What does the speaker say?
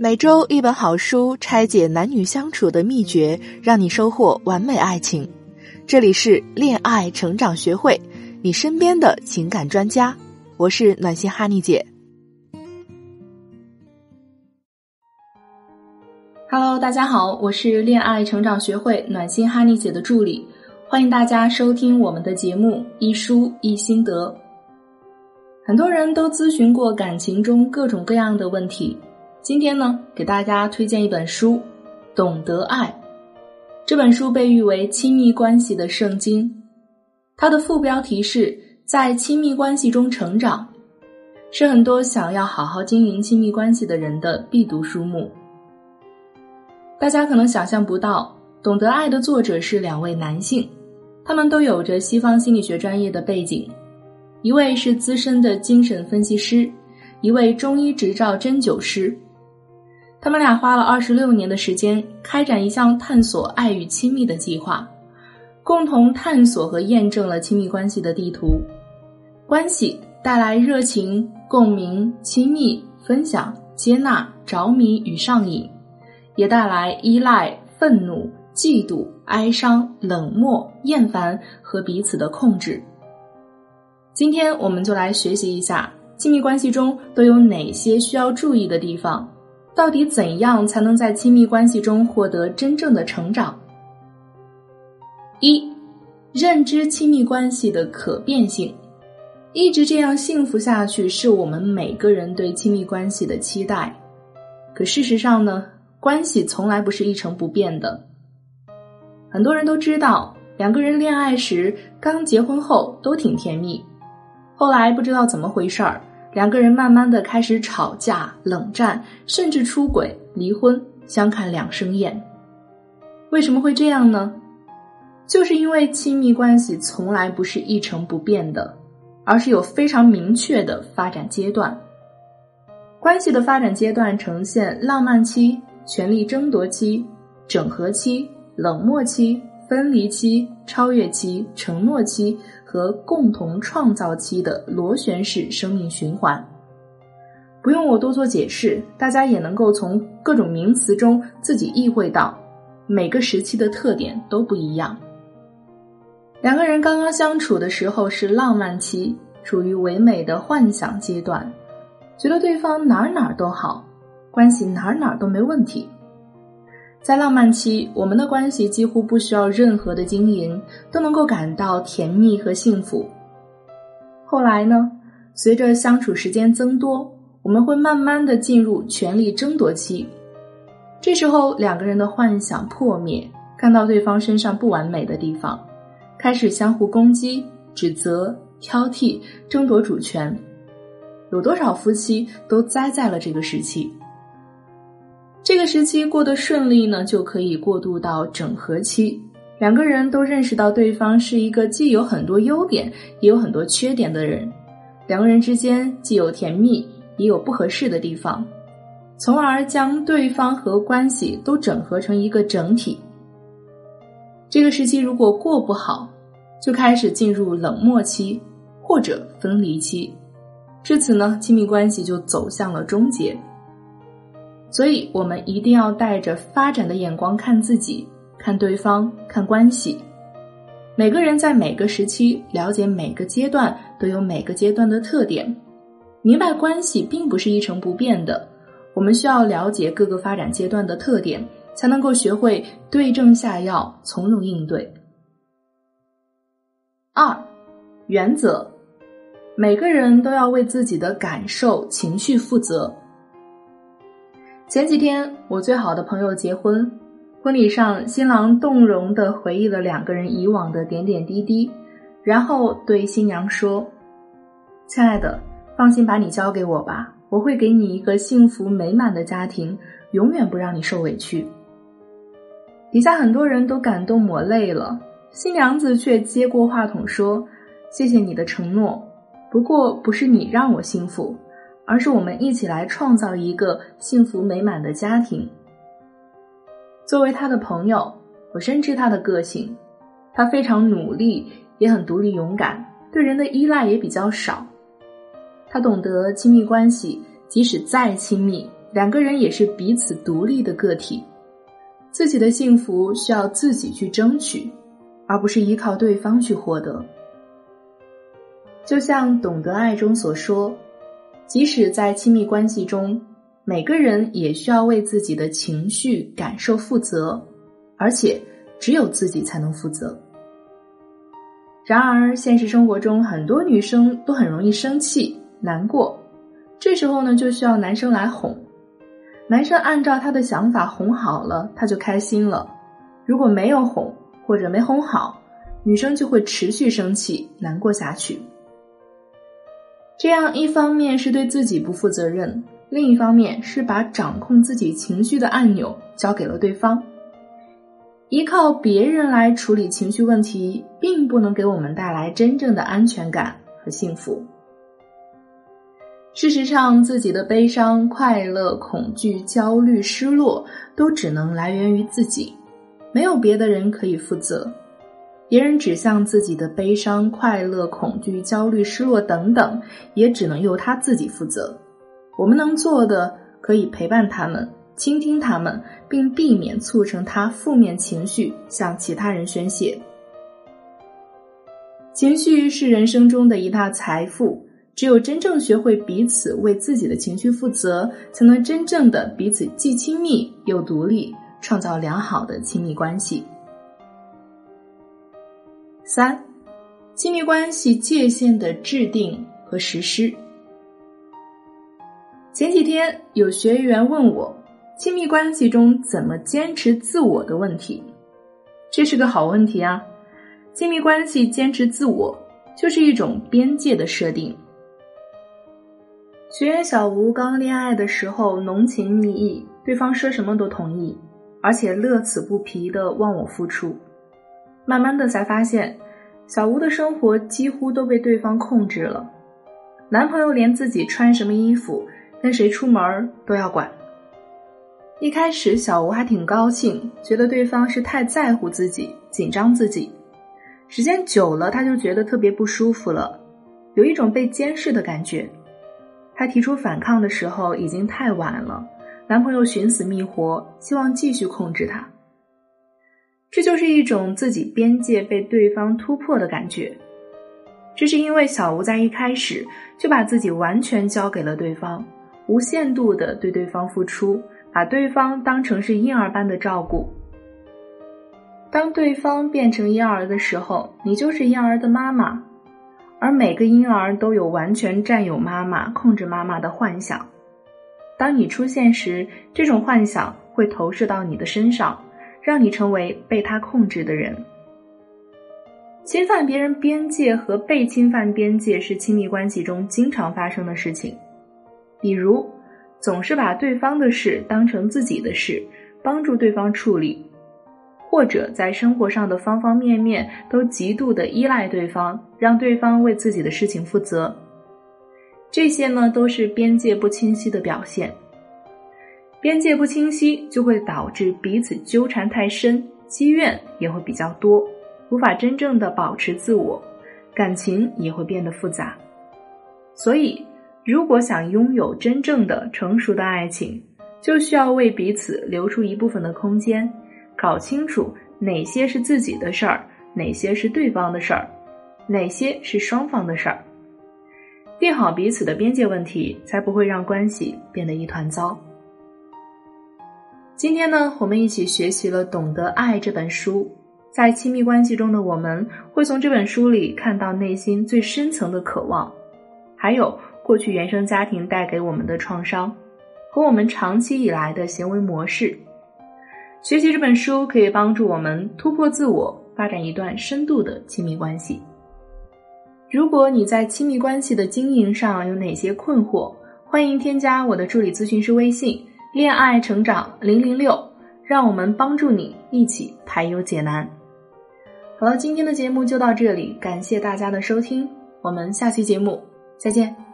每周一本好书，拆解男女相处的秘诀，让你收获完美爱情。这里是恋爱成长学会，你身边的情感专家。我是暖心哈尼姐。Hello，大家好，我是恋爱成长学会暖心哈尼姐的助理，欢迎大家收听我们的节目《一书一心得》。很多人都咨询过感情中各种各样的问题。今天呢，给大家推荐一本书《懂得爱》。这本书被誉为亲密关系的圣经，它的副标题是在亲密关系中成长，是很多想要好好经营亲密关系的人的必读书目。大家可能想象不到，《懂得爱》的作者是两位男性，他们都有着西方心理学专业的背景，一位是资深的精神分析师，一位中医执照针灸师。他们俩花了二十六年的时间，开展一项探索爱与亲密的计划，共同探索和验证了亲密关系的地图。关系带来热情、共鸣、亲密、分享、接纳、着迷与上瘾，也带来依赖、愤怒、嫉妒、哀伤、冷漠、厌烦和彼此的控制。今天我们就来学习一下亲密关系中都有哪些需要注意的地方。到底怎样才能在亲密关系中获得真正的成长？一，认知亲密关系的可变性，一直这样幸福下去是我们每个人对亲密关系的期待。可事实上呢，关系从来不是一成不变的。很多人都知道，两个人恋爱时刚结婚后都挺甜蜜，后来不知道怎么回事儿。两个人慢慢的开始吵架、冷战，甚至出轨、离婚，相看两生厌。为什么会这样呢？就是因为亲密关系从来不是一成不变的，而是有非常明确的发展阶段。关系的发展阶段呈现浪漫期、权力争夺期、整合期、冷漠期、分离期、超越期、承诺期。和共同创造期的螺旋式生命循环，不用我多做解释，大家也能够从各种名词中自己意会到，每个时期的特点都不一样。两个人刚刚相处的时候是浪漫期，处于唯美的幻想阶段，觉得对方哪哪都好，关系哪哪都没问题。在浪漫期，我们的关系几乎不需要任何的经营，都能够感到甜蜜和幸福。后来呢，随着相处时间增多，我们会慢慢的进入权力争夺期。这时候，两个人的幻想破灭，看到对方身上不完美的地方，开始相互攻击、指责、挑剔、争夺主权。有多少夫妻都栽在了这个时期？这个时期过得顺利呢，就可以过渡到整合期。两个人都认识到对方是一个既有很多优点，也有很多缺点的人。两个人之间既有甜蜜，也有不合适的地方，从而将对方和关系都整合成一个整体。这个时期如果过不好，就开始进入冷漠期或者分离期，至此呢，亲密关系就走向了终结。所以，我们一定要带着发展的眼光看自己、看对方、看关系。每个人在每个时期了解每个阶段都有每个阶段的特点，明白关系并不是一成不变的。我们需要了解各个发展阶段的特点，才能够学会对症下药、从容应对。二，原则：每个人都要为自己的感受、情绪负责。前几天，我最好的朋友结婚，婚礼上，新郎动容的回忆了两个人以往的点点滴滴，然后对新娘说：“亲爱的，放心把你交给我吧，我会给你一个幸福美满的家庭，永远不让你受委屈。”底下很多人都感动抹泪了，新娘子却接过话筒说：“谢谢你的承诺，不过不是你让我幸福。”而是我们一起来创造一个幸福美满的家庭。作为他的朋友，我深知他的个性，他非常努力，也很独立勇敢，对人的依赖也比较少。他懂得亲密关系，即使再亲密，两个人也是彼此独立的个体，自己的幸福需要自己去争取，而不是依靠对方去获得。就像《懂得爱》中所说，即使在亲密关系中，每个人也需要为自己的情绪感受负责，而且只有自己才能负责。然而，现实生活中很多女生都很容易生气、难过，这时候呢，就需要男生来哄。男生按照他的想法哄好了，他就开心了；如果没有哄或者没哄好，女生就会持续生气、难过下去。这样一方面是对自己不负责任，另一方面是把掌控自己情绪的按钮交给了对方。依靠别人来处理情绪问题，并不能给我们带来真正的安全感和幸福。事实上，自己的悲伤、快乐、恐惧、焦虑、失落，都只能来源于自己，没有别的人可以负责。别人指向自己的悲伤、快乐、恐惧、焦虑、失落等等，也只能由他自己负责。我们能做的，可以陪伴他们，倾听他们，并避免促成他负面情绪向其他人宣泄。情绪是人生中的一大财富，只有真正学会彼此为自己的情绪负责，才能真正的彼此既亲密又独立，创造良好的亲密关系。三，亲密关系界限的制定和实施。前几天有学员问我，亲密关系中怎么坚持自我的问题，这是个好问题啊！亲密关系坚持自我，就是一种边界的设定。学员小吴刚恋爱的时候浓情蜜意，对方说什么都同意，而且乐此不疲的忘我付出。慢慢的才发现，小吴的生活几乎都被对方控制了。男朋友连自己穿什么衣服、跟谁出门都要管。一开始，小吴还挺高兴，觉得对方是太在乎自己、紧张自己。时间久了，他就觉得特别不舒服了，有一种被监视的感觉。他提出反抗的时候已经太晚了，男朋友寻死觅活，希望继续控制他。这就是一种自己边界被对方突破的感觉，这是因为小吴在一开始就把自己完全交给了对方，无限度的对对方付出，把对方当成是婴儿般的照顾。当对方变成婴儿的时候，你就是婴儿的妈妈，而每个婴儿都有完全占有妈妈、控制妈妈的幻想。当你出现时，这种幻想会投射到你的身上。让你成为被他控制的人。侵犯别人边界和被侵犯边界是亲密关系中经常发生的事情，比如总是把对方的事当成自己的事，帮助对方处理，或者在生活上的方方面面都极度的依赖对方，让对方为自己的事情负责。这些呢，都是边界不清晰的表现。边界不清晰，就会导致彼此纠缠太深，积怨也会比较多，无法真正的保持自我，感情也会变得复杂。所以，如果想拥有真正的成熟的爱情，就需要为彼此留出一部分的空间，搞清楚哪些是自己的事儿，哪些是对方的事儿，哪些是双方的事儿，定好彼此的边界问题，才不会让关系变得一团糟。今天呢，我们一起学习了《懂得爱》这本书。在亲密关系中的我们，会从这本书里看到内心最深层的渴望，还有过去原生家庭带给我们的创伤，和我们长期以来的行为模式。学习这本书可以帮助我们突破自我，发展一段深度的亲密关系。如果你在亲密关系的经营上有哪些困惑，欢迎添加我的助理咨询师微信。恋爱成长零零六，让我们帮助你一起排忧解难。好了，今天的节目就到这里，感谢大家的收听，我们下期节目再见。